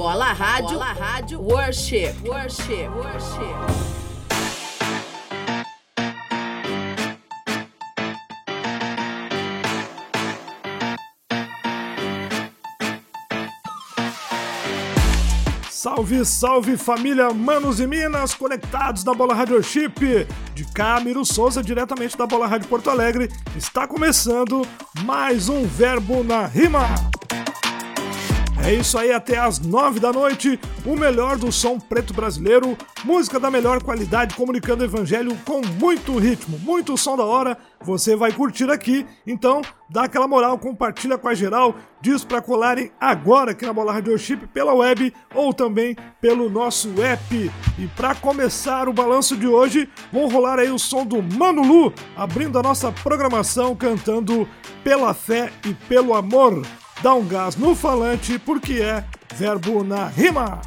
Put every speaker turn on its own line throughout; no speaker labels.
Bola Rádio, Bola Rádio Worship, Worship, Worship.
Salve, salve família Manos e Minas, conectados na Bola Rádio Chip. De Camilo Souza, diretamente da Bola Rádio Porto Alegre, está começando mais um Verbo na Rima. É isso aí, até às nove da noite, o melhor do som preto brasileiro, música da melhor qualidade, comunicando o evangelho com muito ritmo, muito som da hora, você vai curtir aqui. Então, dá aquela moral, compartilha com a geral, diz para colarem agora aqui na Bola Radio Chip pela web ou também pelo nosso app. E para começar o balanço de hoje, vão rolar aí o som do Mano Lu, abrindo a nossa programação cantando Pela Fé e pelo Amor dá um gás no falante porque é verbo na rima.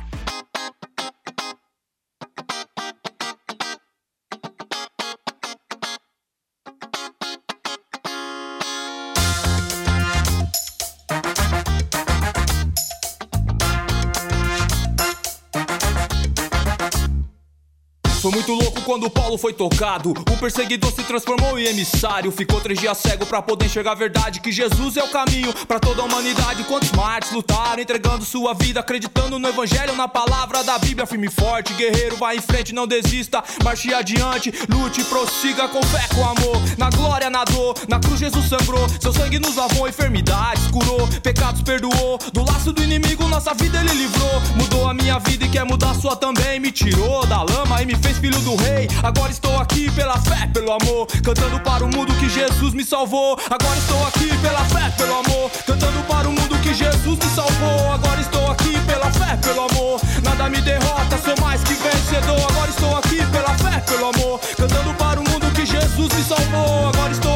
Quando Paulo foi tocado. O perseguidor se transformou em emissário. Ficou três dias cego para poder enxergar a verdade. Que Jesus é o caminho para toda a humanidade. Quantos mártires lutaram, entregando sua vida, acreditando no evangelho, na palavra da Bíblia. Firme e forte, guerreiro, vai em frente, não desista. Marche adiante, lute, prossiga com fé, com amor. Na glória, na dor, na cruz Jesus sangrou. Seu sangue nos lavou, enfermidades curou, pecados perdoou. Do laço do inimigo, nossa vida ele livrou. Mudou a minha vida e quer mudar a sua também. Me tirou da lama e me fez filho do rei. Agora estou aqui pela fé, pelo amor, cantando para o mundo que Jesus me salvou. Agora estou aqui pela fé, pelo amor, cantando para o mundo que Jesus me salvou. Agora estou aqui pela fé, pelo amor, nada me derrota, sou mais que vencedor. Agora estou aqui pela fé, pelo amor, cantando para o mundo que Jesus me salvou. Agora estou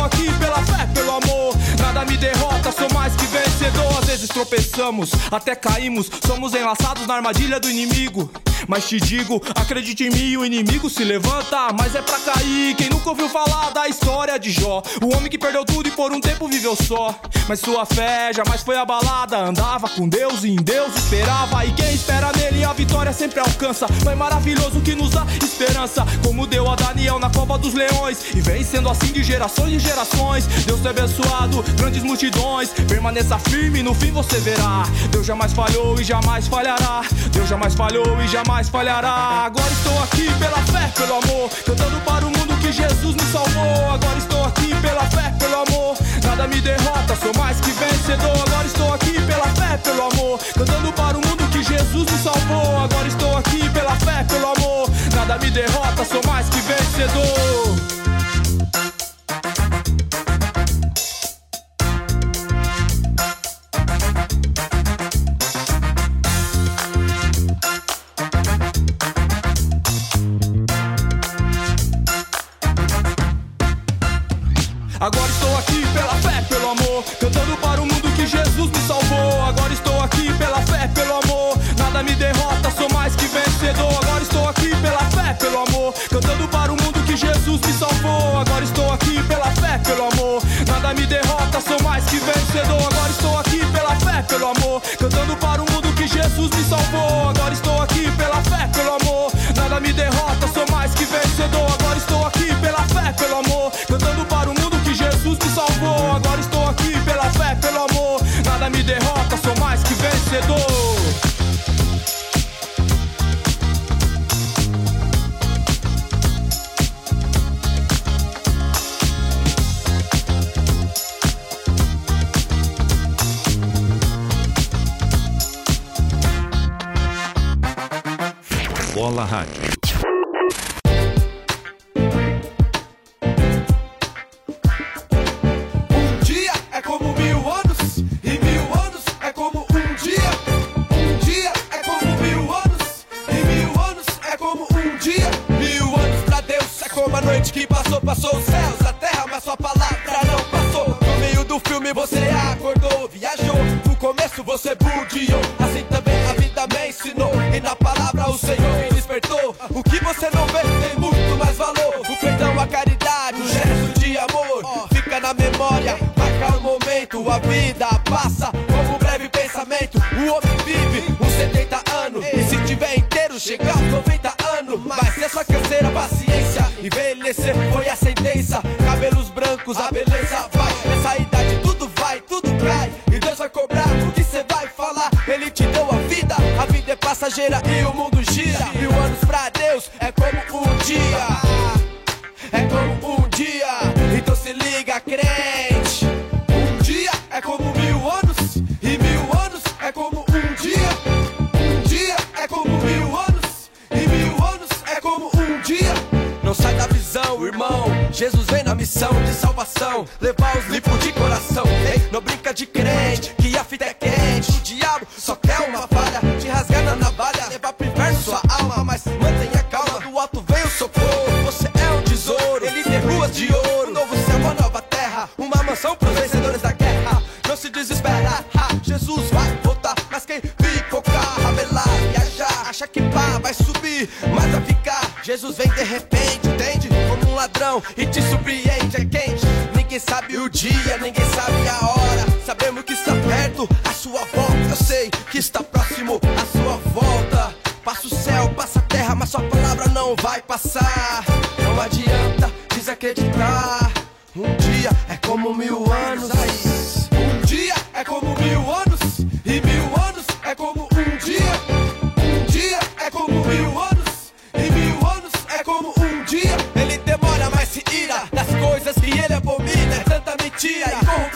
tropeçamos, até caímos, somos enlaçados na armadilha do inimigo. Mas te digo, acredite em mim, o inimigo se levanta, mas é pra cair. Quem nunca ouviu falar da história de Jó? O homem que perdeu tudo e por um tempo viveu só. Mas sua fé jamais foi abalada. Andava com Deus e em Deus esperava. E quem espera nele a vitória sempre alcança. Foi maravilhoso que nos dá esperança. Como deu a Daniel na cova dos leões. E vem sendo assim de gerações e gerações. Deus te abençoado, grandes multidões. Permaneça firme, no fim você verá. Deus jamais falhou e jamais falhará. Deus jamais falhou e jamais falhará. Agora estou aqui pela fé, pelo amor, cantando para o mundo que Jesus me salvou. Agora estou aqui pela fé, pelo amor, nada me derrota, sou mais que vencedor. Agora estou aqui pela fé, pelo amor, cantando para o mundo que Jesus me salvou. Agora estou aqui pela fé, pelo amor, nada me derrota, sou mais que vencedor. Agora estou aqui pela fé, pelo amor, cantando para o mundo que Jesus me salvou. Agora estou aqui pela fé, pelo amor, nada me derrota, sou mais que vencedor. Agora estou aqui pela fé, pelo amor, cantando para o mundo que Jesus me salvou. Agora estou aqui pela fé, pelo amor, nada me derrota, sou mais que vencedor. Agora estou aqui pela fé, pelo amor, cantando para o mundo que Jesus me salvou. Agora estou aqui pela fé, pelo amor, nada me derrota, sou mais que vencedor. Agora estou aqui salvou. Agora estou aqui pela fé, pelo amor. Nada me derrota, sou mais que vencedor.
Bola Rádio.
Tiver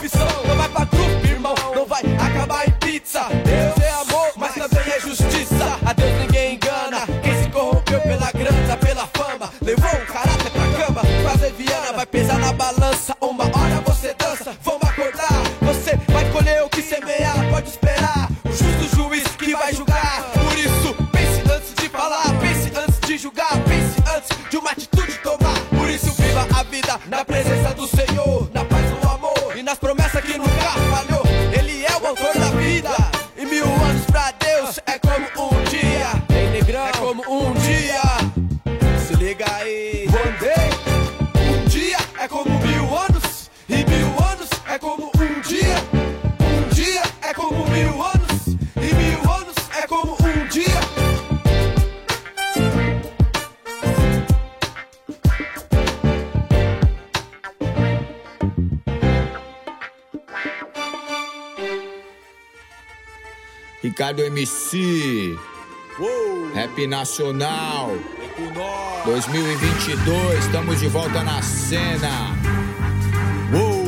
corrupção. Não vai pra
Ricardo MC. Rap Nacional. 2022, estamos de volta na cena. Uou!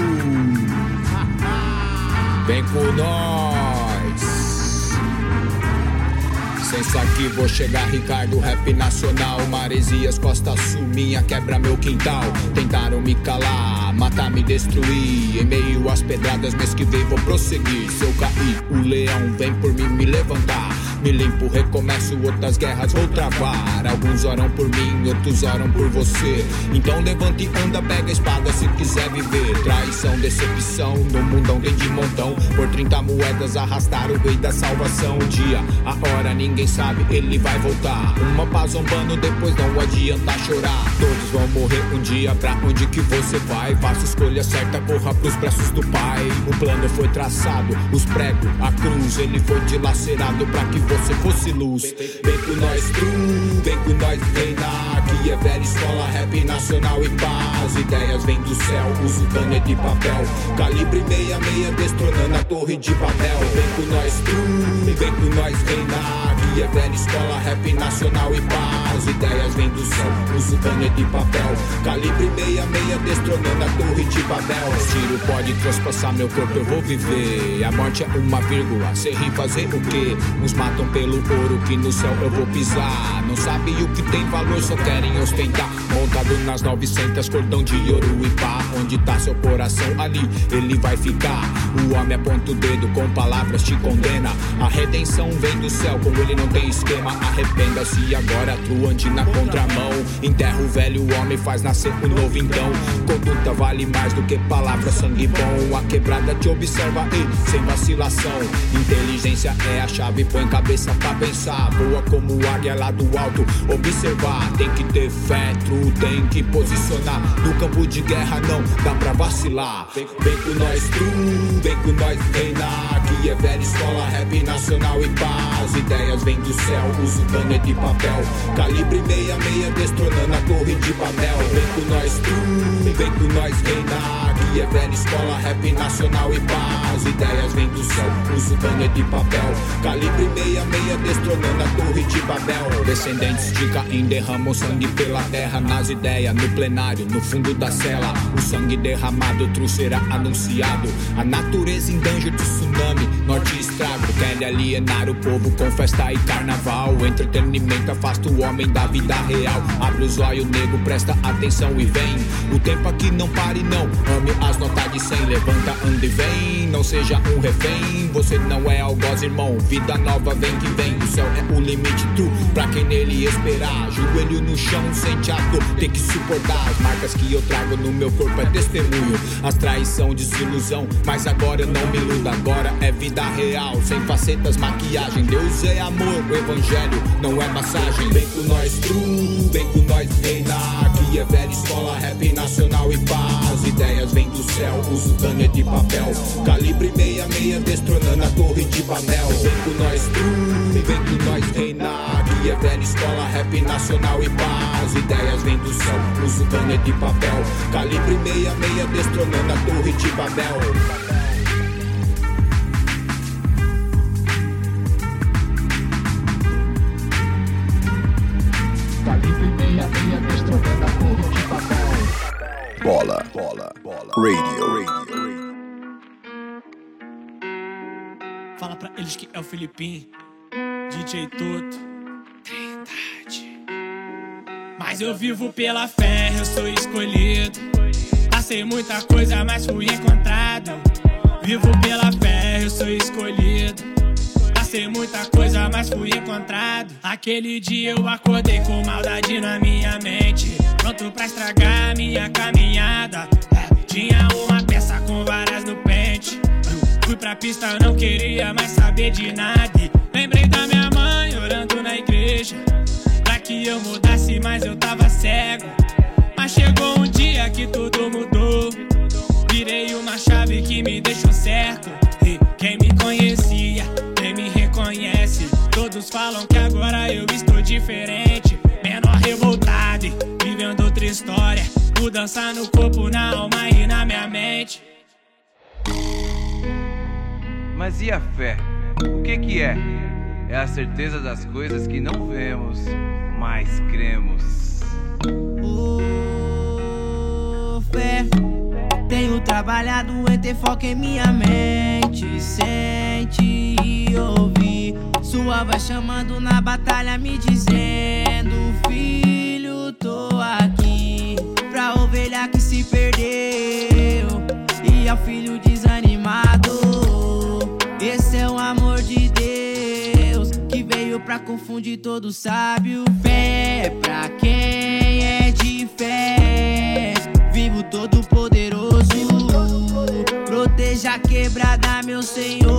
Vem com nós. Sensa aqui, vou chegar, Ricardo, rap nacional. Maresias, Costa Sul, minha quebra meu quintal. Tentaram me calar, matar, me destruir. Em meio às pedradas, me esquivei, vou prosseguir. Se eu cair, o leão vem por mim me levantar. Me limpo, recomeço, outras guerras vou travar. Alguns oram por mim, outros oram por você. Então levante anda, pega a espada se quiser viver. Traição, decepção, no mundão tem de montão. Por 30 moedas arrastar o rei da salvação. O dia, a hora, ninguém sabe, ele vai voltar. Uma paz zombando, depois não adianta chorar. Todos vão morrer um dia, pra onde que você vai? Faça escolha certa, corra pros braços do pai. O plano foi traçado, os pregos, a cruz, ele foi dilacerado pra que você fosse luz. Vem com nós, true, vem com nós, reinar. Aqui é velha escola, rap nacional e paz. Ideias vêm do céu, uso caneta e papel. Calibre 66, destronando a torre de papel. Vem com nós, true, vem com nós, reinar. Aqui é velha escola, rap nacional e paz. Ideias vêm do céu, uso caneta e papel. Calibre 66, destronando a torre de papel. Tiro pode transpassar meu corpo, eu vou viver. A morte é uma vírgula, sei rir fazer o quê? Uns matam pelo ouro que no céu eu vou pisar. Não sabe o que tem valor, só adiós, venga. Montado nas 900, cordão de ouro e pá. Onde tá seu coração, ali ele vai ficar. O homem aponta o dedo, com palavras te condena. A redenção vem do céu, com ele não tem esquema. Arrependa-se agora, tu ande na contramão. Enterra o velho homem, faz nascer o novo então. Conduta vale mais do que palavra, sangue bom. A quebrada te observa e sem vacilação. Inteligência é a chave, põe cabeça pra pensar. Voa como águia lá do alto, observar. Tem que ter fé, true, tem que posicionar. No campo de guerra não dá pra vacilar. Vem, vem com nós, true, vem com nós, reinar. Aqui é velha escola, rap nacional e paz. Ideias vêm do céu, uso cana de papel. Calibre 66 destronando a torre de Babel. Vem com nós tu, vem com nós reinar. Aqui é velha escola, rap nacional e paz. Ideias vêm do céu, uso cana de papel. Calibre 66 destronando a torre de Babel. Descendentes de Caim derramam sangue pela terra nas ideias, no plenário, no fundo da cela. O sangue derramado, true será anunciado. A natureza em danger de tsunami, norte estrago. Quer alienar o povo com festa e carnaval. O entretenimento afasta o homem da vida real. Abre os olhos, nego, presta atenção e vem. O tempo aqui não pare, não. Ame as notas de 100, levanta, anda e vem. Não seja um refém, você não é algoz, irmão. Vida nova vem que vem. O céu é o limite, tu, pra quem nele esperar. Joelho no chão, sente a dor, tem que suportar. As marcas que eu trago no meu corpo é testemunho. As traição, desilusão, mas agora eu não me iludo. Agora é vida real, sem facetas, maquiagem. Deus é amor, o evangelho não é massagem. Vem com nós, true, vem com nós, reina. Aqui é velha escola, rap nacional e paz. Ideias vêm do céu, uso cana de papel. Calibre 66, destronando a torre de Babel. Vem com nós, true, vem com nós, reina. Aqui é velha escola, rap nacional e paz. Ideias vêm do céu, uso cana de papel. Calibre 66, destronando a torre de Babel.
Bola, bola, bola. Radio, radio.
Fala pra eles que é o Filipim, DJ Toto. Mas eu vivo pela fé, eu sou escolhido. Passei muita coisa, mas fui encontrado. Vivo pela fé, eu sou escolhido. Passei muita coisa, mas fui encontrado. Aquele dia eu acordei com maldade na minha mente. Pronto pra estragar minha caminhada. É, tinha uma peça com varas no pente. Fui pra pista, não queria mais saber de nada. Lembrei da minha mãe orando na igreja. Que eu mudasse, mas eu tava cego. Mas chegou um dia que tudo mudou. Virei uma chave que me deixou certo. E quem me conhecia, quem me reconhece. Todos falam que agora eu estou diferente. Menor revoltado, vivendo outra história. Mudança no corpo, na alma e na minha mente.
Mas e a fé? O que que é? É a certeza das coisas que não vemos, mas cremos.
Ô, fé. Tenho trabalhado em ter foco em minha mente. Sente e ouvir. Sua voz chamando na batalha, me dizendo: Filho, tô aqui. Pra ovelha que se perdeu. E ao filho desanimado. Pra confundir todo sábio. Fé pra quem é de fé. Vivo todo poderoso. Proteja a quebrada, meu Senhor.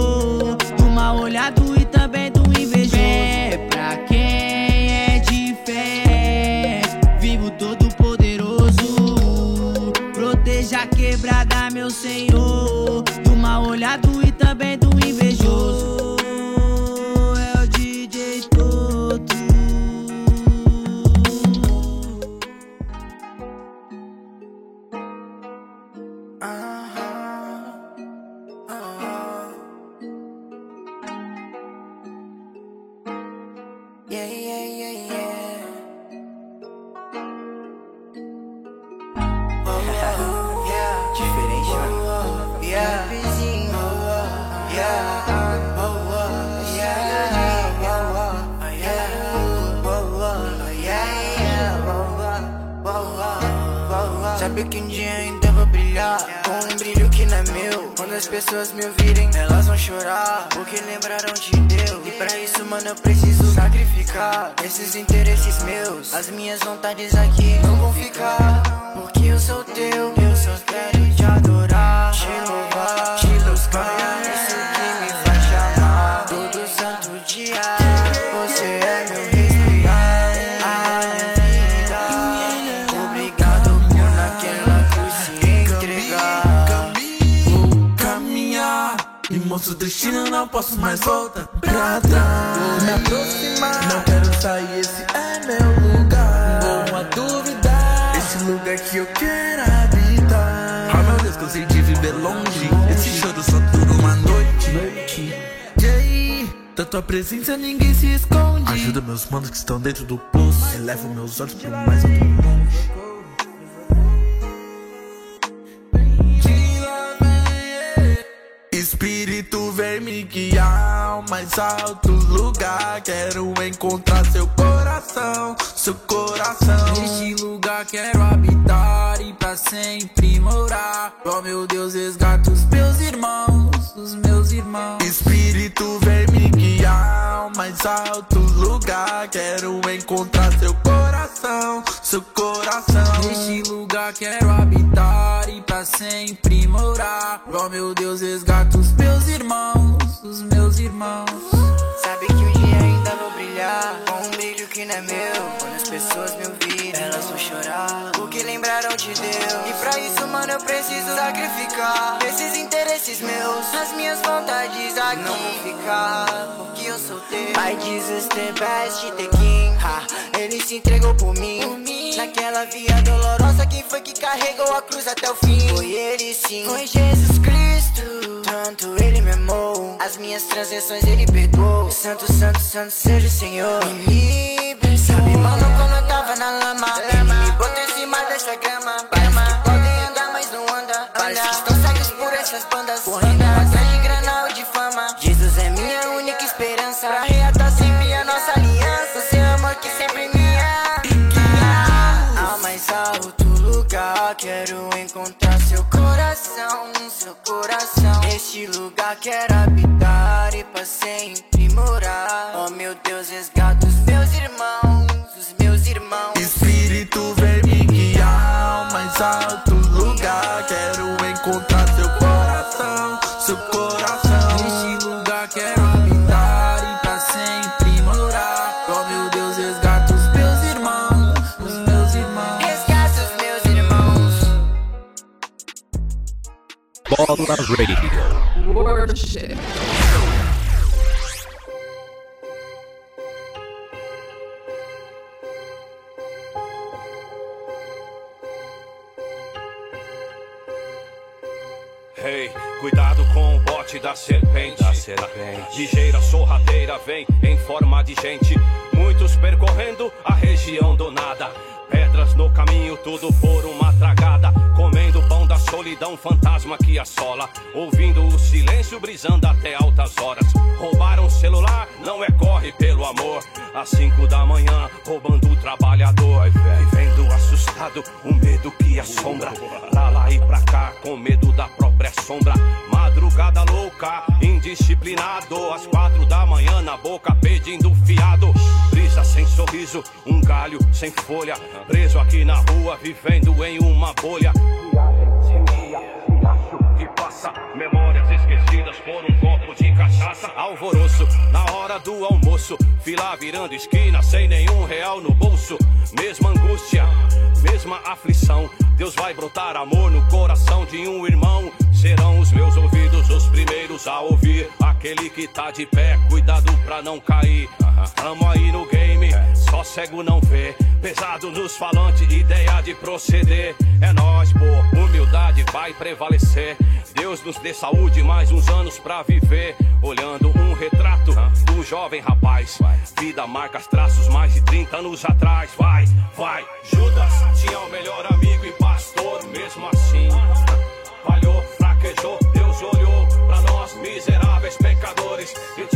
Da tua presença ninguém se esconde.
Ajuda meus manos que estão dentro do poço. Eleva meus olhos pro mais alto longe.
Me guiar ao mais alto lugar. Quero encontrar seu coração, seu coração.
Neste lugar quero habitar e pra sempre morar. Oh meu Deus, resgata os meus irmãos, os meus irmãos.
Espírito vem me guiar ao mais alto lugar. Quero encontrar seu coração, seu coração.
Neste lugar quero habitar e pra sempre morar. Oh meu Deus, resgata os meus irmãos, os meus irmãos.
Sabe que um dia ainda vou brilhar Com um brilho que não é meu Quando as pessoas me O que lembraram de Deus. E pra isso, mano, eu preciso sacrificar Esses interesses meus As minhas vontades aqui. Não vou ficar Porque eu sou teu. My Jesus, the best, the king ha, Ele se entregou por mim. Naquela via dolorosa Quem foi que carregou a cruz até o fim? Foi ele sim. Foi Jesus Cristo. Tanto ele me amou. As minhas transgressões ele perdoou. Santo, santo, santo seja o Senhor. Me libertou. Sabe, mano, quando eu tava na lama encontrar seu coração Seu coração. Neste lugar quero habitar E pra sempre
Bola Radio.
Worship.
Hey, cuidado com o bote da serpente. Da serpente. Ligeira sorrateira vem em forma de gente. Muitos percorrendo a região do nada. Pedras no caminho, tudo por uma tragada. Comendo solidão, fantasma que assola. Ouvindo o silêncio, brisando até altas horas. Roubaram o celular, não é corre pelo amor. Às cinco da manhã, roubando o trabalhador. Vivendo assustado, o medo que assombra. Pra lá e pra cá, com medo da própria sombra. Madrugada louca, indisciplinado. Às quatro da manhã, na boca pedindo fiado. Brisa sem sorriso, um galho sem folha. Preso aqui na rua, vivendo em uma bolha. Alvoroço na hora do almoço. Fila virando esquina sem nenhum real no bolso. Mesma angústia, mesma aflição. Deus vai brotar amor no coração de um irmão. Serão os meus ouvidos os primeiros a ouvir. Aquele que tá de pé, cuidado pra não cair. Tamo aí no game, só cego não vê. Pesado nos falantes, ideia de proceder. É nós, pô, humildade vai prevalecer. Deus nos dê saúde, mais uns anos pra viver. Olhando um retrato do jovem rapaz. Vida marca os traços mais de 30 anos atrás. Vai, vai. Judas tinha o melhor amigo e pastor, mesmo assim. Falhou, fraquejou, Deus olhou pra nós, miseráveis pecadores. E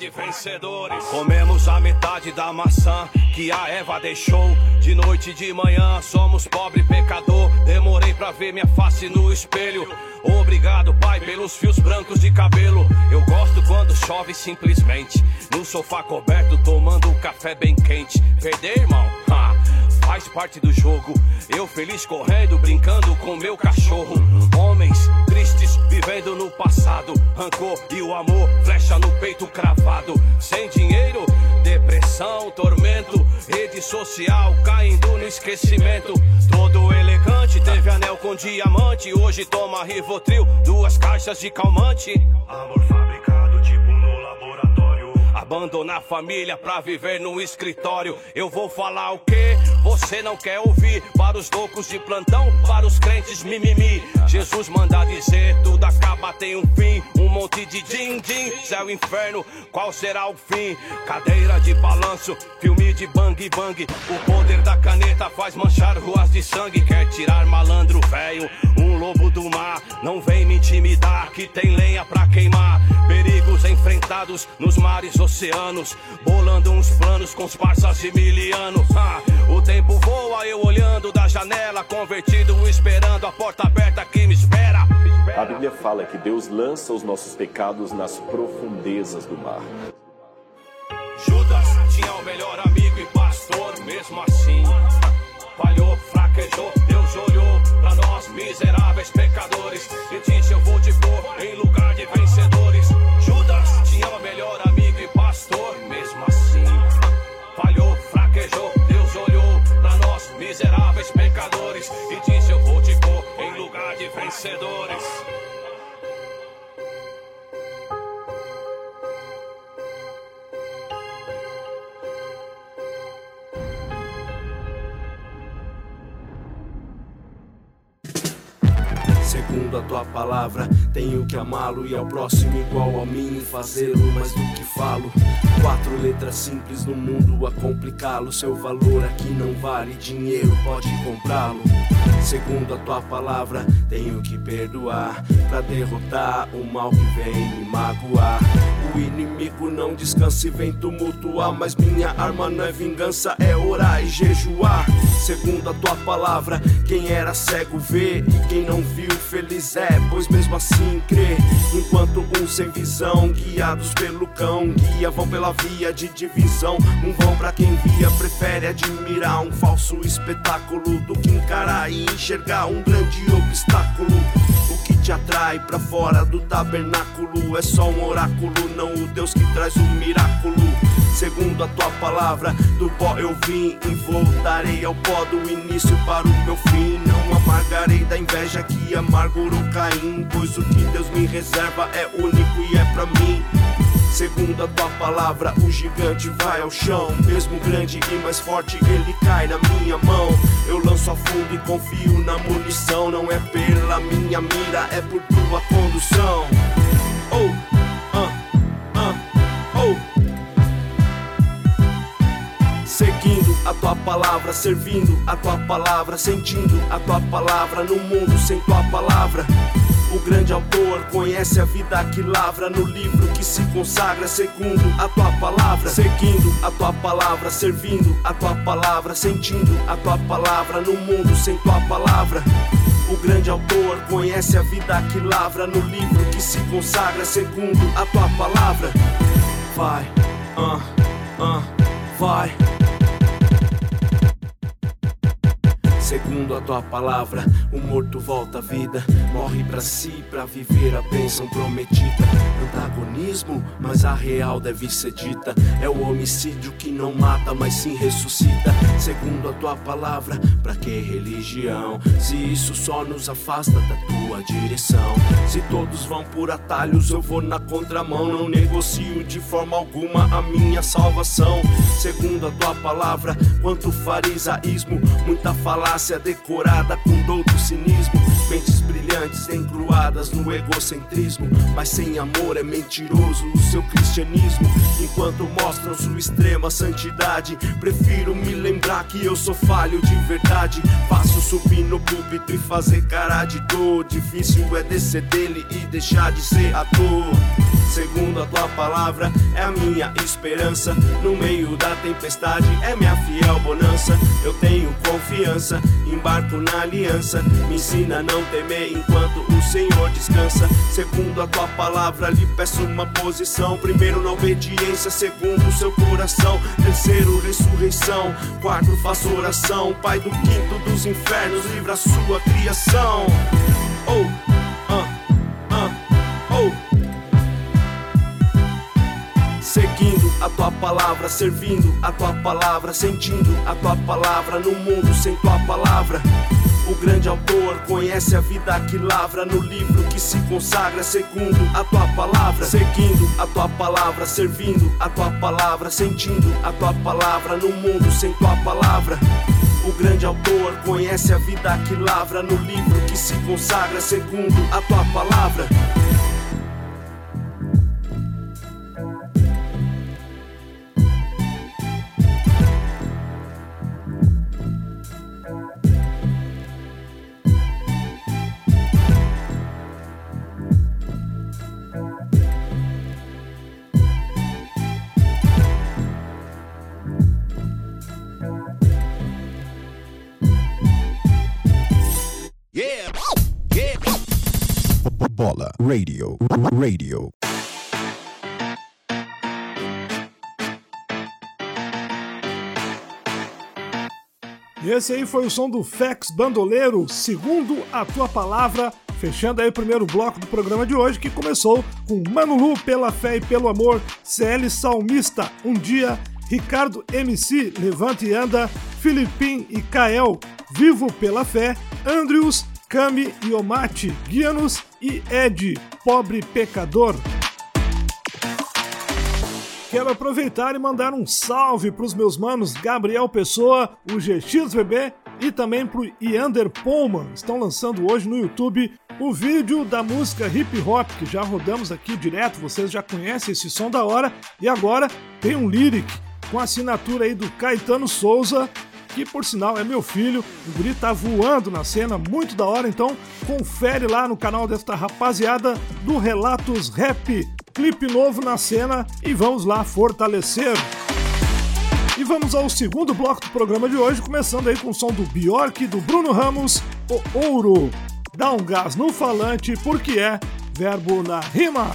de vencedores. Comemos a metade da maçã que a Eva deixou. De noite e de manhã somos pobre pecador. Demorei pra ver minha face no espelho. Obrigado, pai, pelos fios brancos de cabelo. Eu gosto quando chove simplesmente. No sofá coberto, tomando um café bem quente. Perder, irmão? Ha! faz parte do jogo. Eu feliz correndo, brincando com meu cachorro. Homens tristes vivendo no passado. Rancor e o amor, flecha no peito cravado. Sem dinheiro, depressão, tormento. Rede social caindo no esquecimento. Todo elegante, teve anel com diamante. Hoje toma Rivotril, duas caixas de calmante. Amor fabricado tipo no laboratório. Abandonar a família pra viver no escritório. Eu vou falar o quê? Você não quer ouvir? Para os loucos de plantão, para os crentes mimimi. Jesus manda dizer: tudo acaba, tem um fim. Um monte de din-din, céu inferno, qual será o fim? Cadeira de balanço, filme de bang bang. O poder da caneta faz manchar ruas de sangue. Quer tirar malandro velho, um lobo do mar. Não vem me intimidar, que tem lenha pra queimar. Perigos enfrentados nos mares, oceanos. Bolando uns planos com os parças de milianos. Ah, o tempo voa, eu olhando da janela, convertido, esperando a porta aberta que me espera.
A Bíblia fala que Deus lança os nossos pecados nas profundezas do mar.
Judas tinha o melhor amigo e pastor, mesmo assim. Falhou, fraquejou, Deus olhou pra nós, miseráveis pecadores, e disse: Eu vou te pôr em lugar de vencedores. Miseráveis pecadores, e disse: Eu vou te pôr em lugar de vencedores.
Segundo a tua palavra, tenho que amá-lo e ao próximo igual a mim fazê-lo mais do que falo. Quatro letras simples no mundo a complicá-lo. Seu valor aqui não vale dinheiro, pode comprá-lo. Segundo a tua palavra, tenho que perdoar pra derrotar o mal que vem me magoar. O inimigo não descansa e vem tumultuar, mas minha arma não é vingança, é orar e jejuar. Segundo a tua palavra, quem era cego vê e quem não viu feliz é, pois mesmo assim crê. Enquanto uns sem visão, guiados pelo cão, guia vão pela via de divisão. Um vão pra quem via, prefere admirar um falso espetáculo do que encarar e enxergar um grande obstáculo. O que te atrai pra fora do tabernáculo é só um oráculo, não o Deus que traz um miraculo. Segundo a tua palavra, do pó eu vim e voltarei ao pó do início para o meu fim. Não amargarei da inveja que amargurou Caim, pois o que Deus me reserva é único e é pra mim. Segundo a tua palavra, o gigante vai ao chão. Mesmo grande e mais forte, ele cai na minha mão. Eu lanço a fundo e confio na munição. Não é pela minha mira, é por tua condução. Oh, ah, ah, oh. Seguindo a tua palavra, servindo a tua palavra, sentindo a tua palavra no mundo sem tua palavra. O grande autor conhece a vida que lavra no livro que se consagra segundo a tua palavra, seguindo a tua palavra, servindo a tua palavra, sentindo a tua palavra no mundo sem tua palavra. O grande autor conhece a vida que lavra no livro que se consagra segundo a tua palavra. Vai, ah, ah, vai. Segundo a tua palavra, o morto volta à vida, morre pra si pra viver a bênção prometida. Antagonismo, mas a real deve ser dita. É o homicídio que não mata, mas sim ressuscita. Segundo a tua palavra, pra que religião? Se isso só nos afasta da tua direção. Se todos vão por atalhos, eu vou na contramão. Não negocio de forma alguma a minha salvação. Segundo a tua palavra, quanto farisaísmo, muita falácia decorada com douto cinismo. Mentes brilhantes encruadas no egocentrismo. Mas sem amor é mentiroso o seu cristianismo. Enquanto mostram sua extrema santidade, prefiro me lembrar que eu sou falho de verdade. Faço subir no púlpito e fazer cara de dor. Difícil é descer dele e deixar de ser ator. Segundo a tua palavra, é a minha esperança. No meio da tempestade, é minha fiel bonança. Eu tenho confiança, embarco na aliança. Me ensina a não temer enquanto o Senhor descansa. Segundo a tua palavra, lhe peço uma posição. Primeiro na obediência, segundo o seu coração. Terceiro, ressurreição. Quarto, faço oração. Pai do quinto dos infernos, livra a sua criação. Oh, a tua palavra, servindo a tua palavra, sentindo a tua palavra no mundo sem tua palavra. O grande autor conhece a vida que lavra no livro que se consagra segundo a tua palavra. Seguindo a tua palavra, servindo a tua palavra, sentindo a tua palavra no mundo sem tua palavra. O grande autor conhece a vida que lavra no livro que se consagra segundo a tua palavra.
Radio. Radio.
E esse aí foi o som do Fex Bandoleiro, segundo a tua palavra, fechando aí o primeiro bloco do programa de hoje, que começou com Mano Lu, Pela Fé e Pelo Amor, CL Salmista, Um Dia, Ricardo MC, Levante e Anda, Filipim e Kael, Vivo Pela Fé, Andrews, Cami e Omate, Guianos e Ed, Pobre Pecador. Quero aproveitar e mandar um salve para os meus manos Gabriel Pessoa, o GXBB e também para o Iander Pullman. Estão lançando hoje no YouTube o vídeo da música hip hop que já rodamos aqui direto, vocês já conhecem esse som da hora. E agora tem um lyric com a assinatura aí do Caetano Souza, que por sinal é meu filho. O guri tá voando na cena, muito da hora, então confere lá no canal desta rapaziada do Relatos Rap clipe novo na cena e vamos lá fortalecer. E vamos ao segundo bloco do programa de hoje, começando aí com o som do Bjork do Bruno Ramos, o Ouro. Dá um gás no falante porque é verbo na rima.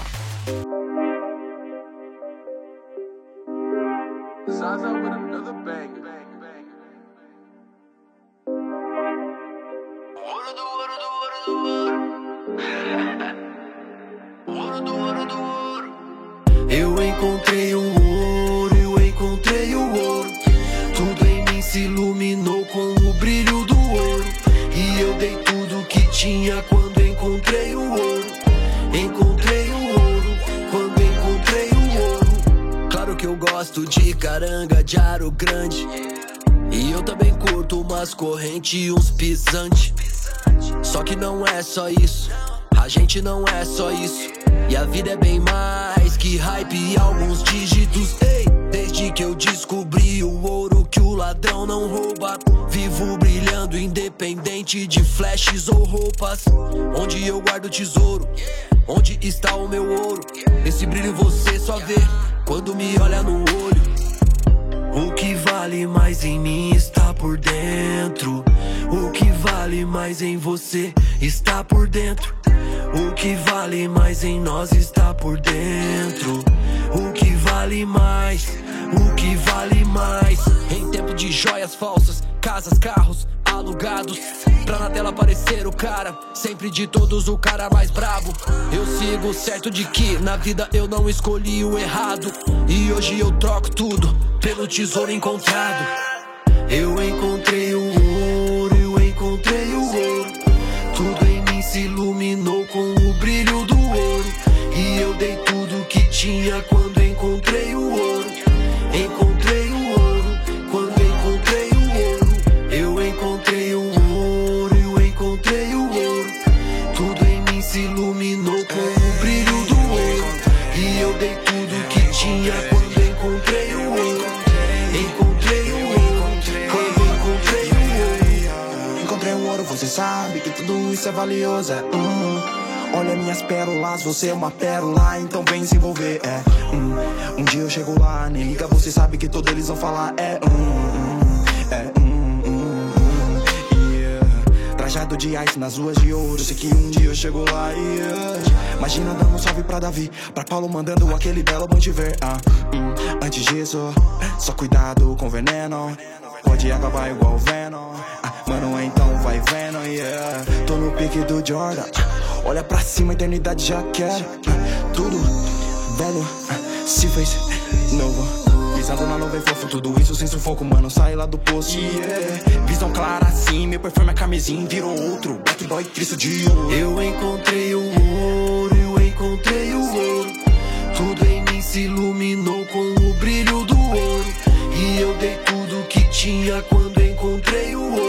Gosto de caranga, de aro grande. E eu também curto umas correntes e uns pisantes. Só que não é só isso, a gente não é só isso. E a vida é bem mais que hype e alguns dígitos. Ei, desde que eu descobri o ouro que o ladrão não rouba. Vivo brilhando, independente de flashes ou roupas. Onde eu guardo tesouro, onde está o meu ouro? Esse brilho você só vê quando me olha no olho. O que vale mais em mim está por dentro. O que vale mais em você está por dentro. O que vale mais em nós está por dentro. O que vale mais, o que vale mais. Em tempo de joias falsas, casas, carros alugados. Pra na tela aparecer o cara, sempre de todos o cara mais brabo. Eu sigo certo de que na vida eu não escolhi o errado. E hoje eu troco tudo pelo tesouro encontrado. Eu encontrei o ouro, eu encontrei o ouro. Tudo em mim se iluminou com o brilho do ouro. E eu dei tudo que tinha quando
é, hum. Olha minhas pérolas, você é uma pérola, então vem se envolver. É, hum, um dia eu chego lá, nem liga, você sabe que todos eles vão falar. É, hum, hum, é, hum, hum, hum. Trajado de ice nas ruas de ouro, sei que um dia eu chego lá. Yeah. Imagina dando um salve pra Davi, pra Paulo mandando aquele belo bom te ver. Ah, antes disso, só cuidado com veneno. Pode acabar igual Venom. Ah, mano, então vai vendo, yeah. Tô no pique do Jordan. Olha pra cima, eternidade já quer. Tudo velho se fez novo. Pisando na nuvem fofo, tudo isso sem sufoco, mano. Sai lá do poço. Yeah. Visão clara assim, meu perfume é camisinha, virou outro. Black boy, Cristo de ouro.
Eu encontrei o ouro, eu encontrei o ouro. Tudo em mim se iluminou com tinha quando encontrei o ouro.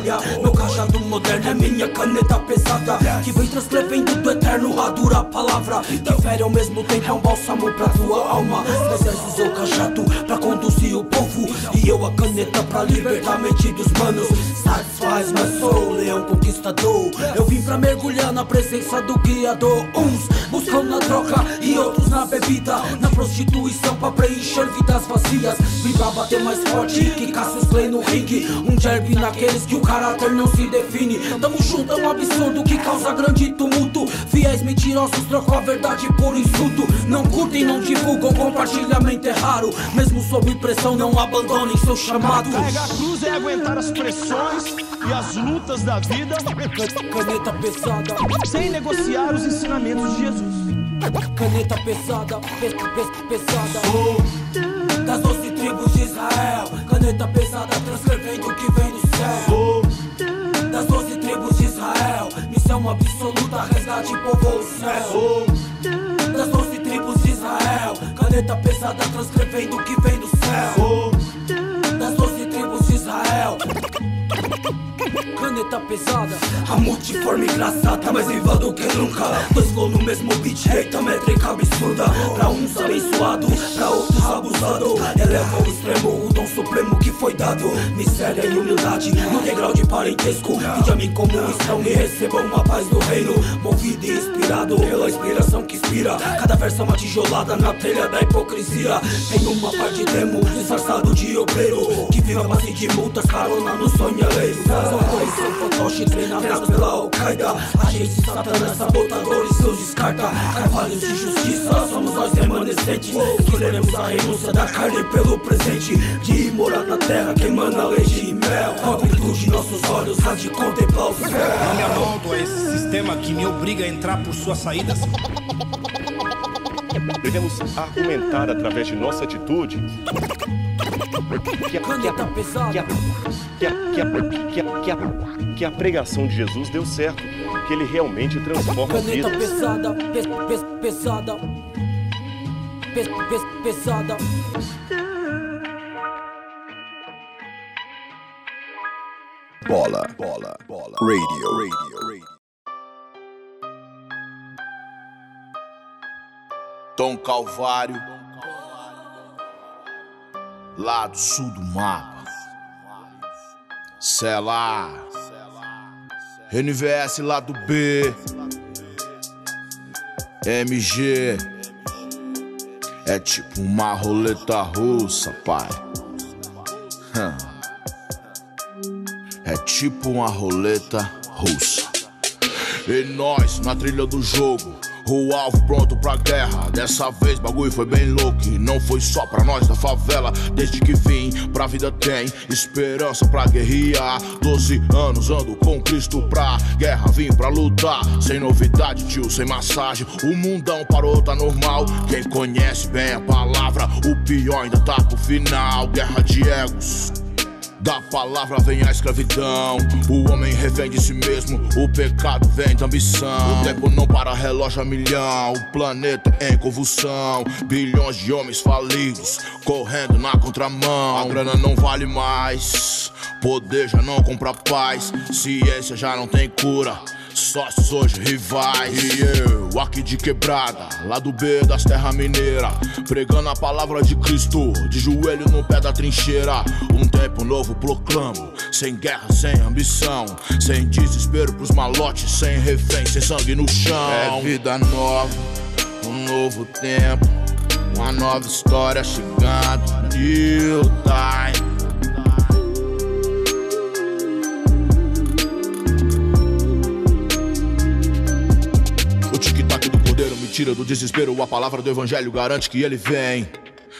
Dessa batalha. Tempo é um bálsamo pra tua alma. Moisés usou o cajado pra conduzir o povo. E eu a caneta pra libertar a mente dos manos. Satisfaz my soul, leão conquistador. Eu vim pra mergulhar na presença do guiador. Uns buscam na droga e outros na bebida. Na prostituição pra preencher vidas vazias. Vim pra bater mais forte que Cassius Clay no ringue. Um derby naqueles que o caráter não se define. Tamo junto, é um absurdo que causa grande tumulto. Fiéis mentirosos trocam a verdade por insulto. Não curtem, não divulgam, compartilhamento é raro. Mesmo sob pressão, não abandonem seu chamado.
Carregar a cruz é aguentar as pressões e as lutas da vida.
Caneta pesada.
Sem negociar os ensinamentos de Jesus.
Caneta pesada, pe pe pesada. Sou das doze tribos de Israel. Caneta pesada, transcrevendo o que vem do céu. Sou das doze tribos de Israel. Missão absoluta, resgate povoa o céu. Sou Caneta pesada, transcrevendo o que vem do céu. Sou das doze tribos de Israel. Caneta pesada, a multiforme engraçada, mais viva do que nunca. Dois flow no mesmo beat, eita métrica absurda. Pra uns abençoado, pra outros abusado. Eleva ao extremo o dom supremo que foi dado. Miséria e humildade no degrau de parentesco. Vinde a mim como estão e recebam uma paz do reino. Movido e inspirado pela inspiração que inspira. Cada verso é uma tijolada na telha da hipocrisia. Tem uma parte demo disfarçado de obreiro. Que vive a base de multas, carona no sonhaleiro. São dois, são fantoches treinados pela Al-Qaeda. Agentes satanás, sabotadores, seus descarta. Carvalhos de justiça, somos nós remanescentes. Que leremos a renúncia da carne pelo presente. De morar na terra, queimando mel. A virtude de nossos olhos há de contemplar o céu.
Não me amonto a esse sistema que me obriga a entrar por suas saídas.
Devemos argumentar através de nossa atitude que a, que a, pregação de Jesus deu certo, que ele realmente transforma vidas.
pesada, pe pe pesada. Pe pe pesada.
Bola, bola, bola. Radio, radio, radio.
Tom Calvário, lado sul do mapa. Sei lá, NVS lado B. MG. É tipo uma roleta russa, pai. É tipo uma roleta russa. E nós na trilha do jogo. O alvo pronto pra guerra. Dessa vez bagulho foi bem louco. E não foi só pra nós da favela. Desde que vim pra vida tem esperança pra guerrear. Doze anos ando com Cristo pra guerra. Vim pra lutar. Sem novidade, tio, sem massagem. O mundão parou, tá normal. Quem conhece bem a palavra, o pior ainda tá pro final. Guerra de egos. Da palavra vem a escravidão. O homem refém de si mesmo. O pecado vem da ambição. O tempo não para, relógio a milhão. O planeta em convulsão. Bilhões de homens falidos. Correndo na contramão. A grana não vale mais. Poder já não compra paz. Ciência já não tem cura. Sócios hoje rivais. E eu, aqui de quebrada, lá do B das terras mineiras. Pregando a palavra de Cristo, de joelho no pé da trincheira. Um tempo novo proclamo, sem guerra, sem ambição. Sem desespero pros malotes, sem refém, sem sangue no chão. É vida nova, um novo tempo. Uma nova história chegando. New time. Tira do desespero. A palavra do evangelho garante que ele vem.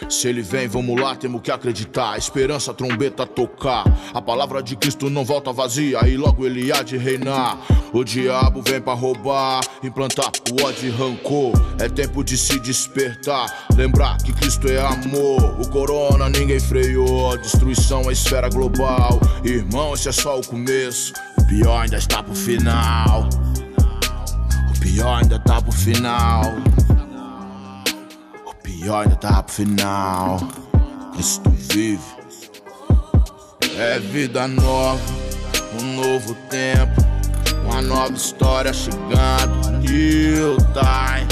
Se ele vem, vamos lá, temos que acreditar. A esperança, a trombeta tocar. A palavra de Cristo não volta vazia e logo ele há de reinar. O diabo vem pra roubar, implantar o ódio e rancor. É tempo de se despertar, lembrar que Cristo é amor. O corona ninguém freou, destruição é esfera global. Irmão, esse é só o começo, o pior ainda está pro final. Pior ainda tá pro final. O pior ainda tá pro final. Cristo vive. É vida nova, um novo tempo, uma nova história chegando. New time.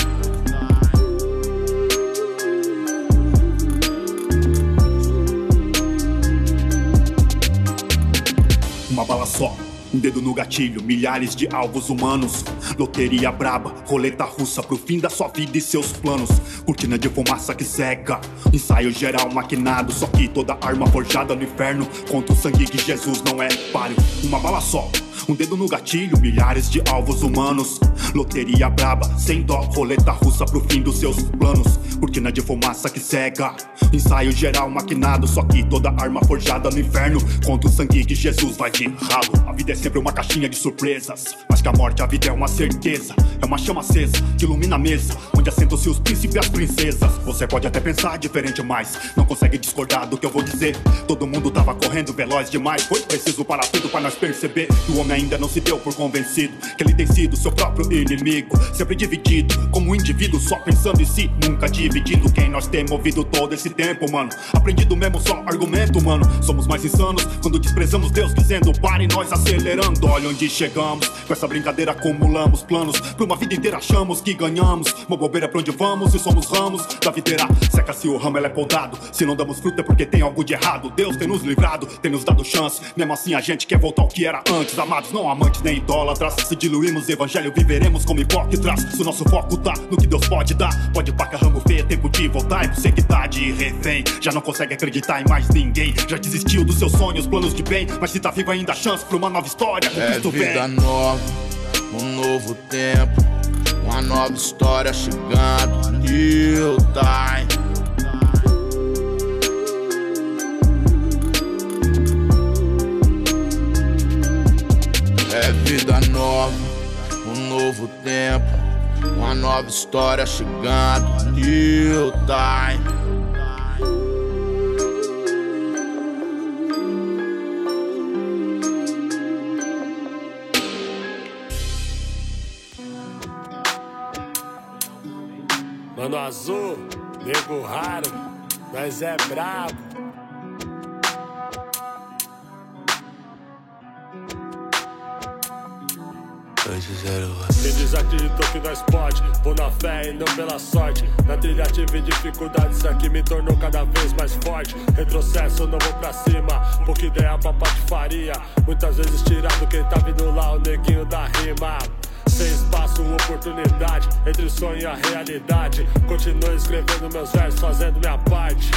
Uma bala só, um dedo no gatilho, milhares de alvos humanos. Loteria braba, roleta russa pro fim da sua vida e seus planos. Cortina de fumaça que cega, ensaio geral maquinado. Só que toda arma forjada no inferno contra o sangue de Jesus não é páreo. Uma bala só. Um dedo no gatilho, milhares de alvos humanos. Loteria braba, sem dó, roleta russa pro fim dos seus planos. Cortina de fumaça que cega, ensaio geral maquinado. Só que toda arma forjada no inferno contra o sangue de Jesus vai de ralo. A vida é sempre uma caixinha de surpresas, mas que a morte, a vida é uma certeza. É uma chama acesa que ilumina a mesa, onde assentam-se os príncipes e as princesas. Você pode até pensar diferente, mas não consegue discordar do que eu vou dizer. Todo mundo tava correndo veloz demais, foi preciso parar tudo para nós perceber que o homem ainda não se deu por convencido que ele tem sido seu próprio inimigo, sempre dividido como um indivíduo só pensando em si, nunca dividindo quem nós temos ouvido todo esse tempo, mano. Aprendido mesmo só argumento, mano. Somos mais insanos quando desprezamos Deus dizendo pare nós acelerando. Olha onde chegamos, com essa brincadeira acumulamos planos pra uma vida inteira achamos que ganhamos. Uma bobeira pra onde vamos e somos ramos da videira. Seca se o ramo ela é podado, se não damos fruta é porque tem algo de errado. Deus tem nos livrado, tem nos dado chance. Mesmo assim a gente quer voltar ao que era antes, não amantes nem idólatras. Se diluímos o evangelho, viveremos como hipócritas. Se o nosso foco tá no que Deus pode dar, pode paca ramo feio, é tempo de voltar. E você que tá de refém, já não consegue acreditar em mais ninguém. Já desistiu dos seus sonhos, planos de bem, mas se tá vivo ainda há chance pra uma nova história.
É
Cristo
vida
vem.
nova, um novo tempo, uma nova história chegando. New time. Vida nova, um novo tempo, uma nova história chegando. New time.
Mano azul, nego raro, nós é brabo. Quem diz acreditou que nós pode, vou na fé e não pela sorte. Na trilha tive dificuldades, isso aqui me tornou cada vez mais forte. Retrocesso, não vou pra cima, pouca ideia pra patifaria. Muitas vezes tirado quem tá vindo lá, o neguinho da rima. Sem espaço, oportunidade entre o sonho e a realidade. Continuo escrevendo meus versos, fazendo minha parte.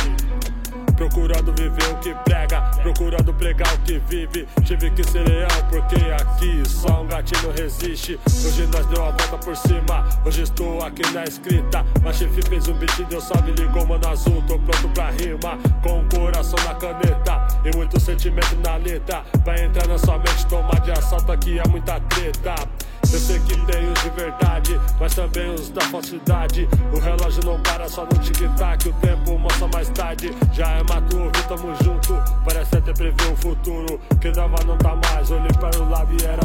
Procurando viver o que prega, procurando pregar o que vive. Tive que ser leão, porque aqui só um gatinho resiste. Hoje nós deu a volta por cima, hoje estou aqui na escrita. Mas chefe fez um beat, deu salve, ligou, mano azul. Tô pronto pra rima, com o coração na caneta e muito sentimento na letra. Vai entrar na sua mente, tomar de assalto aqui é muita treta. Eu sei que tem os de verdade, mas também os da falsidade. O relógio não para só no tic-tac, o tempo mostra mais tarde. Já é maturo, tamo junto, parece até prever o futuro. Quem dava não tá mais, olhei para o lado e era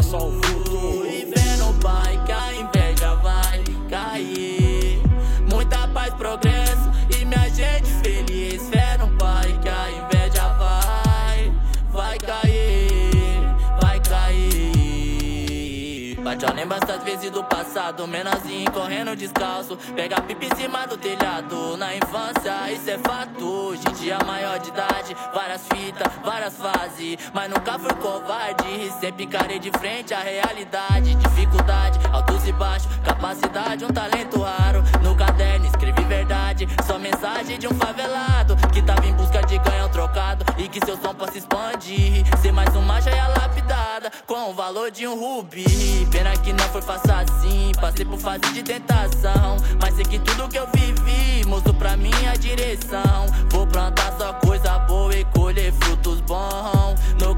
vezes do menorzinho correndo descalço. Pega pipa em cima do telhado, na infância, isso é fato. Hoje em dia maior de idade, várias fitas, várias fases. Mas nunca fui covarde, sempre encarei de frente a realidade. Dificuldade, altos e baixos, capacidade, um talento raro. No caderno escrevi verdade, só mensagem de um favelado que tava em busca de ganhar um trocado e que seu som possa expandir. Ser mais uma joia lapidada com o valor de um rubi. Pena que não foi fácil assim, passei por fase de tentação. Mas sei que tudo que eu vivi mostrou pra mim a direção. Vou plantar só coisa boa e colher frutos bons. No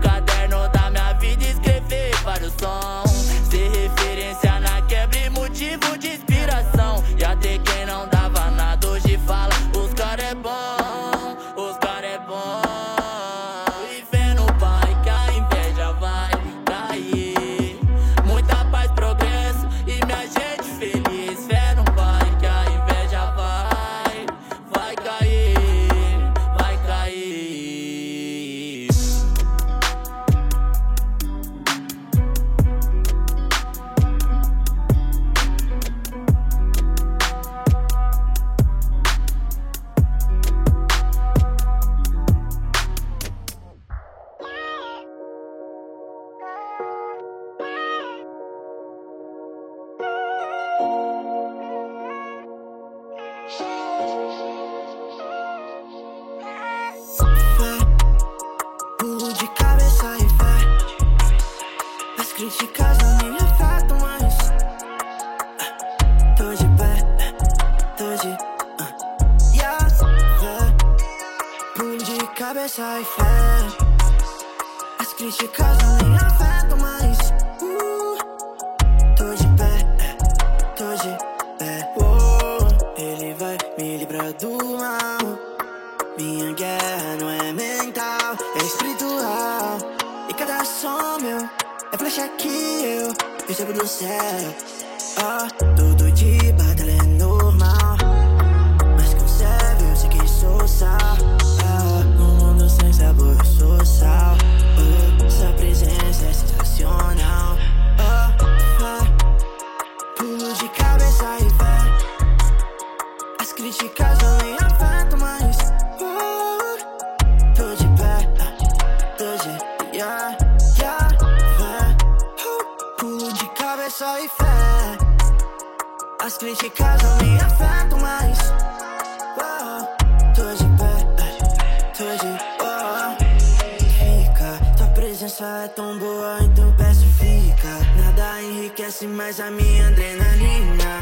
minha
adrenalina.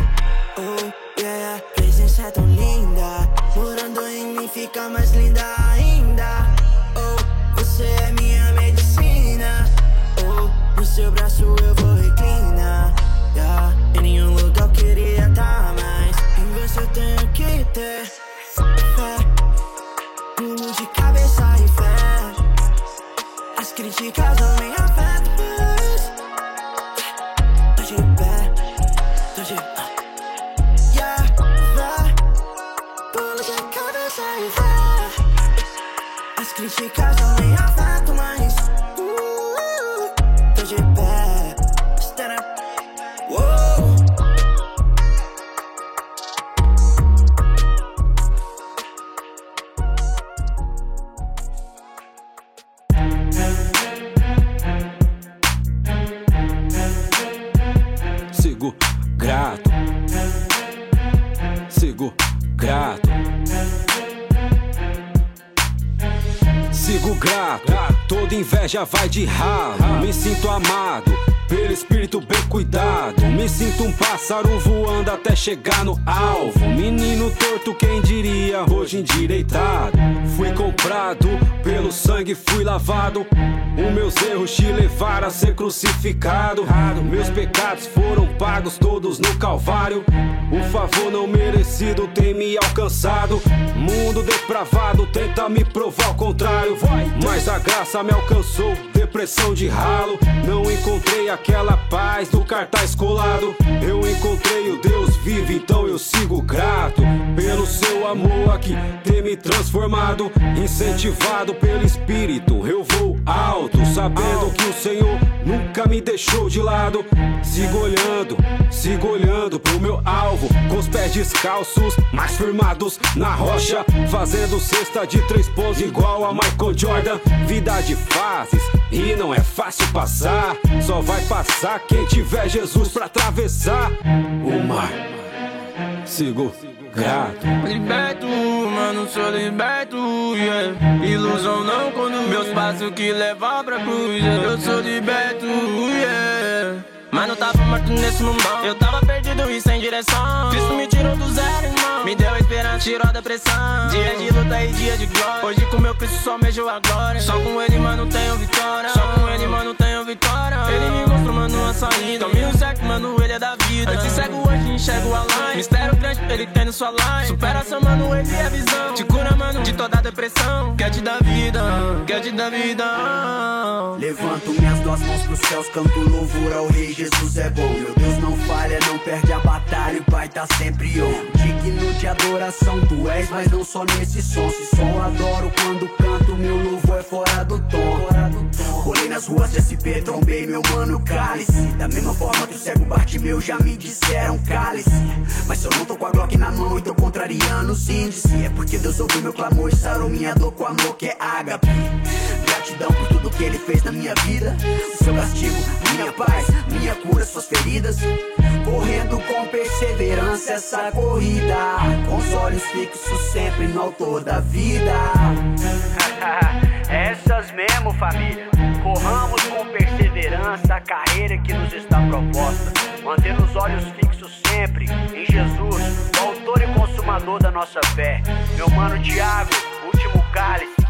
Oh, yeah, presença é tão linda. Morando em mim fica mais linda ainda. Oh, você é minha medicina. Oh, no seu braço eu vou reclinar. Yeah, em nenhum lugar eu queria estar mais. Em você eu tenho que ter
Inveja vai de ralo. Me sinto amado pelo espírito bem cuidado. Me sinto um pássaro voando até chegar no alvo. Menino torto, quem diria, hoje endireitado. Fui comprado pelo sangue, fui lavado. Os meus erros te levaram a ser crucificado. Meus pecados foram pagos todos no Calvário. O favor não merecido tem me alcançado. Mundo depravado tenta me provar o contrário. Mas a graça me alcançou. Depressão de ralo. Não encontrei aquela paz do cartaz colado. Eu encontrei o Deus vivo, então eu sigo grato. Pelo seu amor aqui ter me transformado. Incentivado pelo Espírito, eu vou alto. Sabendo que o Senhor nunca me deixou de lado. Sigo olhando, sigo olhando pro meu alvo. Com os pés descalços, mais firmados na rocha. Fazendo cesta de três pontos igual a Michael Jordan. Vida de fases, e não é fácil passar. Só vai passar quem tiver Jesus pra atravessar o mar. Sigo grato.
Liberto, mano, sou liberto, yeah. Ilusão não quando meus passos que levam pra cruz. yeah. Eu sou liberto, yeah. Mas não tava morto nesse mundão. Eu tava perdido e sem direção. Cristo me tirou do zero, irmão. Me deu esperança, tirou a depressão. Dia de luta e dia de glória. Hoje com meu Cristo só mejo a glória. Só com ele, mano, tenho vitória. Só com ele, mano, tenho vitória. Ele me mostrou, mano, a saída. Caminho certo, mano, ele é da vida. Antes cego, hoje enxergo a line. Mistério grande, ele tem no sua line. Superação, mano, ele é visão. Te cura, mano, de toda depressão. Quer te dar vida, quer te dar vida.
Levanto minhas duas mãos pros céus, canto louvor ao Rei Jesus é bom. Meu Deus não falha, não perde a batalha, o Pai tá sempre on. Digno de adoração, tu és, mas não só nesse som. Se só adoro quando canto, meu louvor é fora do tom. Rolei nas ruas de SP, trombei meu mano cálice. Da mesma forma que o cego Bartimeu já me disseram cálice. Mas se eu não tô com a Glock na mão e tô contrariando os índices, é porque Deus ouviu meu clamor e sarou minha dor com amor que é ágape. Gratidão por tudo que ele fez na minha vida. O seu castigo, minha paz, minha cura, suas feridas. Correndo com perseverança essa corrida. Com os olhos fixos sempre no autor da vida.
Essas mesmo, família. Corramos com perseverança a carreira que nos está proposta. Mantendo os olhos fixos sempre em Jesus, o autor e consumador da nossa fé. Meu mano Thiago, último cálice,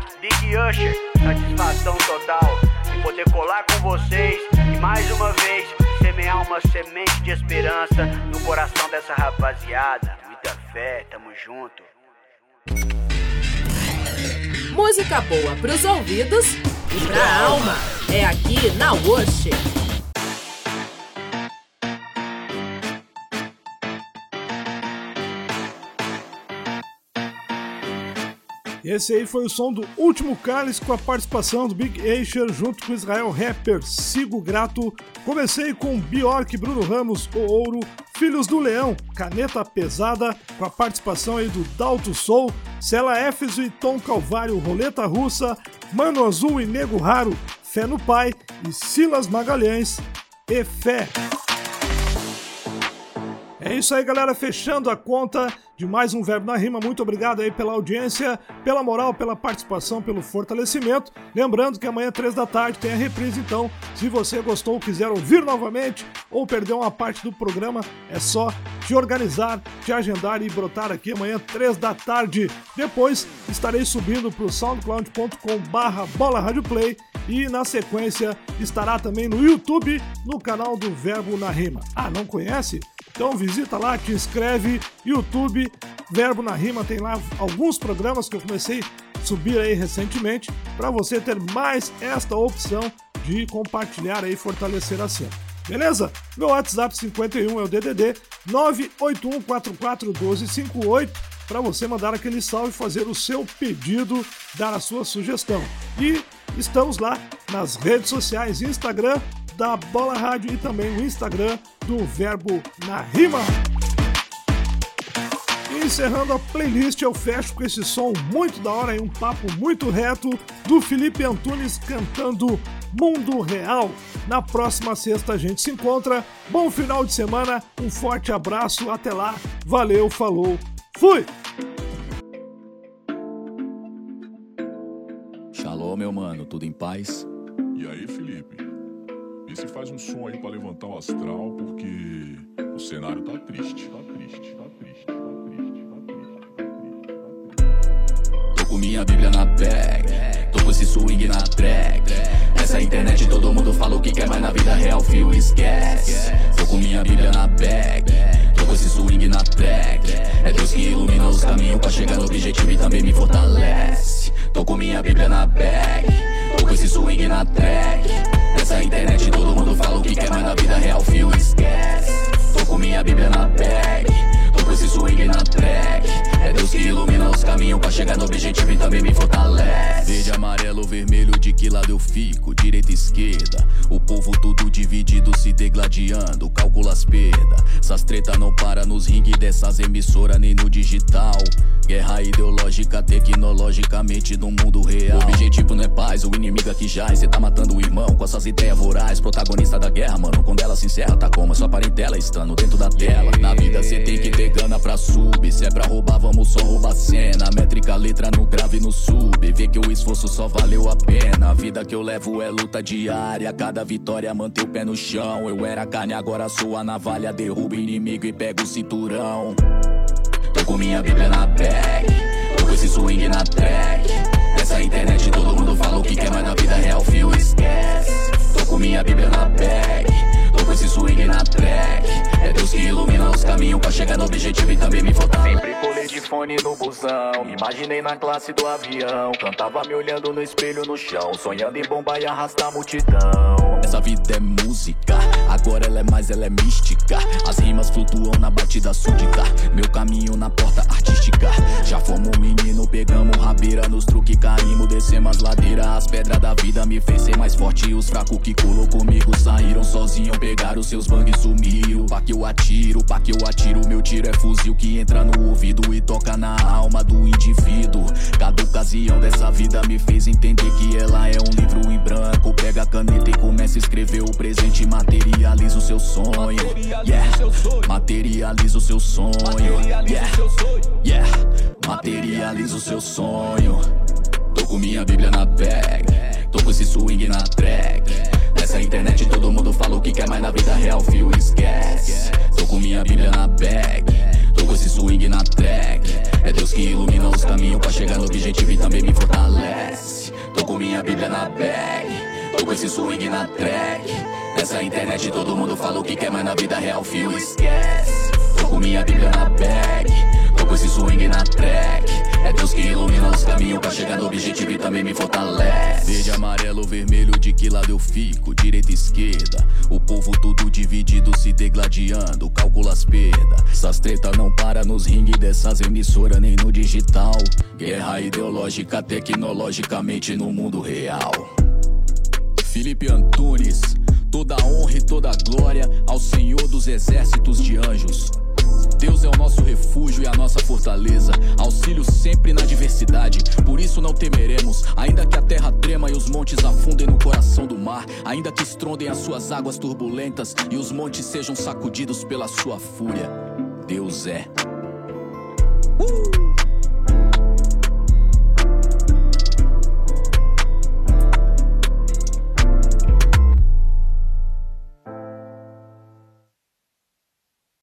Usher, satisfação total em poder colar com vocês e mais uma vez semear uma semente de esperança no coração dessa rapaziada. Muita fé, tamo junto.
Música boa pros ouvidos e pra alma. É aqui na Worship.
Esse aí foi o som do último Cálice com a participação do Big Asher junto com o Israel Rapper. Sigo grato. Comecei com Bjork, Bruno Ramos, O Ouro, Filhos do Leão, Caneta Pesada, com a participação aí do Dalto Soul, Cela Éfeso e Tom Calvário, Roleta Russa, Mano Azul e Nego Raro, Fé no Pai e Silas Magalhães e Fé. É isso aí, galera. Fechando a conta de mais um Verbo na Rima. Muito obrigado aí pela audiência, pela moral, pela participação, pelo fortalecimento. Lembrando que amanhã, três da tarde, tem a reprise. Então, se você gostou ou quiser ouvir novamente ou perdeu uma parte do programa, é só te organizar, te agendar e brotar aqui amanhã, três da tarde. Depois, estarei subindo para o soundcloud.com/barra Bola e na sequência estará também no YouTube, no canal do Verbo na Rima. Ah, não conhece? Então visita lá, te inscreve, YouTube, Verbo na Rima, tem lá alguns programas que eu comecei a subir aí recentemente, para você ter mais esta opção de compartilhar aí, fortalecer a cena. Beleza? Meu WhatsApp 51 é o DDD 981441258 para você mandar aquele salve, fazer o seu pedido, dar a sua sugestão. E estamos lá nas redes sociais, Instagram da Bola Rádio e também o Instagram do Verbo na Rima. E encerrando a playlist, eu fecho com esse som muito da hora e um papo muito reto do Felipe Antunes cantando Mundo Real. Na próxima sexta a gente se encontra. Bom final de semana, um forte abraço, até lá, valeu, falou, fui!
Shalom.
Meu mano, tudo em paz?
E aí, Felipe? Vê se faz um som aí pra levantar o astral, porque o cenário tá triste, tá triste, tá triste, tá tá triste.
Tô com minha bíblia na bag, tô com esse swing na track. Nessa internet todo mundo fala o que quer, mas na vida real, fio, esquece. Tô com minha bíblia na bag, tô com esse swing na track. É Deus que ilumina os caminhos pra chegar no objetivo e também me fortalece. Tô com minha bíblia na bag, tô com esse swing na track. Caminhos pra chegar no objetivo e também me fortalece. Verde, amarelo, vermelho, de que lado eu fico? Direita, esquerda. O povo tudo dividido, se degladiando, calcula as perdas. Essas treta não para nos ringue dessas emissoras nem no digital. Guerra ideológica, tecnologicamente no mundo real. O objetivo não é paz, o inimigo aqui já. Cê tá matando o irmão com essas ideias vorazes. Protagonista da guerra, mano. Quando ela se encerra, tá como? Sua parentela estando dentro da tela. Na vida cê tem que ter gana pra sub. Se é pra roubar, vamos só roubar cena. Métrica, letra no grave e no sub. Vê que o esforço só valeu a pena. A vida que eu levo é luta diária. Cada vitória manter o pé no chão. Eu era carne, agora sou a navalha. Derruba inimigo e pega o cinturão. Tô com minha bíblia na bag, tô com esse swing na track. Nessa internet todo mundo fala o que quer, mas na vida real, fio, esquece. Tô com minha bíblia na bag, com esse swing na track. É Deus que ilumina os caminhos pra chegar no objetivo e também me fortalece. Sempre colei de fone no busão, imaginei na classe do avião. Cantava me olhando no espelho no chão, sonhando em bombar e arrastar a multidão. Essa vida é música, agora ela é mais, ela é mística. As rimas flutuam na batida súdica. Meu caminho na porta artística. Já fomos menino, pegamos rabeira nos truques, caímos, descemos as ladeiras. As pedras da vida me fez ser mais forte. Os fracos que colou comigo saíram sozinhos, pegaram seus bangs e sumiram. Pra que eu atiro, pra que eu atiro, meu tiro é fuzil que entra no ouvido e toca na alma do indivíduo. Cada ocasião dessa vida me fez entender que ela é um livro em branco. Pega a caneta e começa a escrever o presente, materializa o seu sonho. Yeah, materializa o seu sonho. Yeah, yeah, materializa o seu sonho. Tô com minha bíblia na bag, tô com esse swing na track. Internet todo mundo fala o que quer, mas na vida real, fio, esquece. Tô com minha bíblia na bag, tô com esse swing na track. É Deus que ilumina os caminhos pra chegar no objetivo e também me fortalece. Tô com minha bíblia na bag, tô com esse swing na track. Nessa internet todo mundo fala o que quer, mas na vida real, fio, esquece. Tô com minha bíblia na bag, esse swing na track. É Deus que ilumina os caminhos pra chegar no objetivo e também me fortalece. Verde, amarelo, vermelho, de que lado eu fico? Direita, esquerda. O povo tudo dividido, se degladiando, calcula as perdas. Essas treta não para nos ringue dessas emissoras nem no digital. Guerra ideológica, tecnologicamente no mundo real. Felipe Antunes, toda honra e toda glória ao Senhor dos exércitos de anjos. Deus é o nosso refúgio e a nossa fortaleza, auxílio sempre na adversidade. Por isso não temeremos, ainda que a terra trema e os montes afundem no coração do mar, ainda que estrondem as suas águas turbulentas e os montes sejam sacudidos pela sua fúria. Deus é. Uh!